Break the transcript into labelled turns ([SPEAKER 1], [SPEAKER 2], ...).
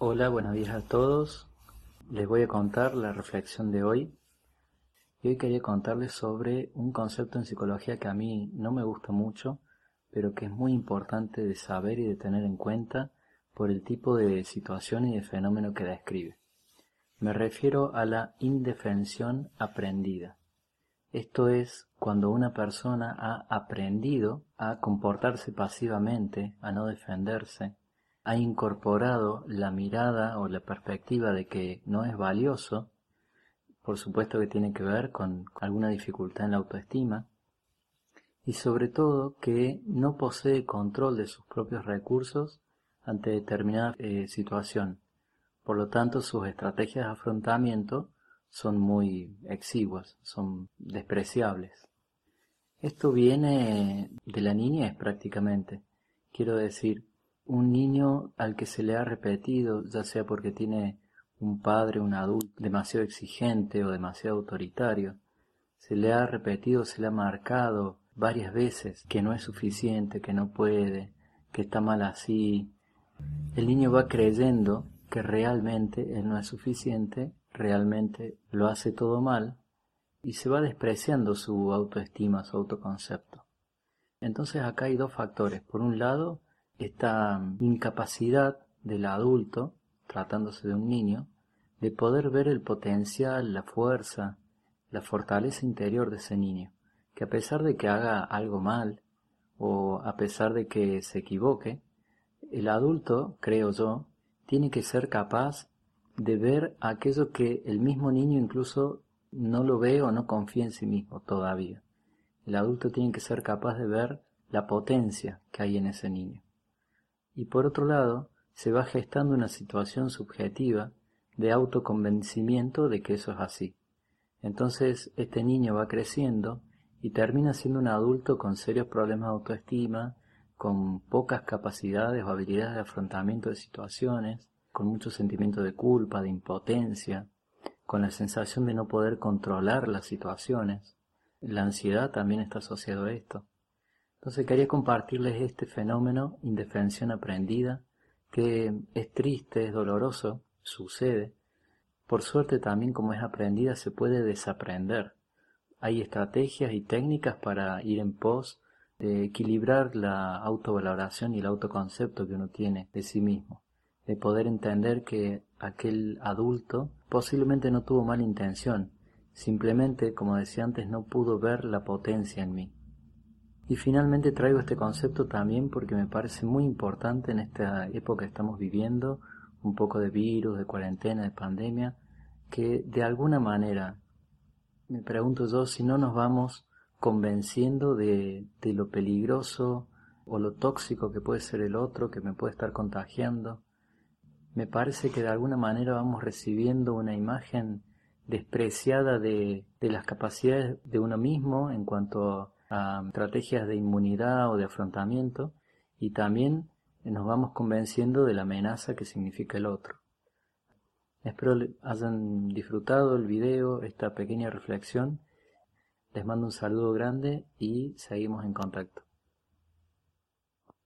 [SPEAKER 1] Hola, buenos días a todos. Les voy a contar la reflexión de hoy. Y hoy quería contarles sobre un concepto en psicología que a mí no me gusta mucho, pero que es muy importante de saber y de tener en cuenta por el tipo de situación y de fenómeno que describe. Me refiero a la indefensión aprendida. Esto es cuando una persona ha aprendido a comportarse pasivamente, a no defenderse, ha incorporado la mirada o la perspectiva de que no es valioso, por supuesto que tiene que ver con alguna dificultad en la autoestima, y sobre todo que no posee control de sus propios recursos ante determinada eh, situación. Por lo tanto, sus estrategias de afrontamiento son muy exiguas, son despreciables. Esto viene de la niñez prácticamente. Quiero decir, un niño al que se le ha repetido, ya sea porque tiene un padre, un adulto demasiado exigente o demasiado autoritario, se le ha repetido, se le ha marcado varias veces que no es suficiente, que no puede, que está mal así. El niño va creyendo que realmente él no es suficiente, realmente lo hace todo mal y se va despreciando su autoestima, su autoconcepto. Entonces acá hay dos factores. Por un lado, esta incapacidad del adulto, tratándose de un niño, de poder ver el potencial, la fuerza, la fortaleza interior de ese niño, que a pesar de que haga algo mal o a pesar de que se equivoque, el adulto, creo yo, tiene que ser capaz de ver aquello que el mismo niño incluso no lo ve o no confía en sí mismo todavía. El adulto tiene que ser capaz de ver la potencia que hay en ese niño y por otro lado se va gestando una situación subjetiva de autoconvencimiento de que eso es así. Entonces este niño va creciendo y termina siendo un adulto con serios problemas de autoestima, con pocas capacidades o habilidades de afrontamiento de situaciones, con mucho sentimiento de culpa, de impotencia, con la sensación de no poder controlar las situaciones. La ansiedad también está asociado a esto. Entonces quería compartirles este fenómeno, indefensión aprendida, que es triste, es doloroso, sucede. Por suerte también como es aprendida se puede desaprender. Hay estrategias y técnicas para ir en pos de equilibrar la autovaloración y el autoconcepto que uno tiene de sí mismo, de poder entender que aquel adulto posiblemente no tuvo mala intención, simplemente, como decía antes, no pudo ver la potencia en mí. Y finalmente traigo este concepto también porque me parece muy importante en esta época que estamos viviendo, un poco de virus, de cuarentena, de pandemia, que de alguna manera, me pregunto yo, si no nos vamos convenciendo de, de lo peligroso o lo tóxico que puede ser el otro, que me puede estar contagiando, me parece que de alguna manera vamos recibiendo una imagen despreciada de, de las capacidades de uno mismo en cuanto a a estrategias de inmunidad o de afrontamiento y también nos vamos convenciendo de la amenaza que significa el otro. Espero hayan disfrutado el video, esta pequeña reflexión. Les mando un saludo grande y seguimos en contacto.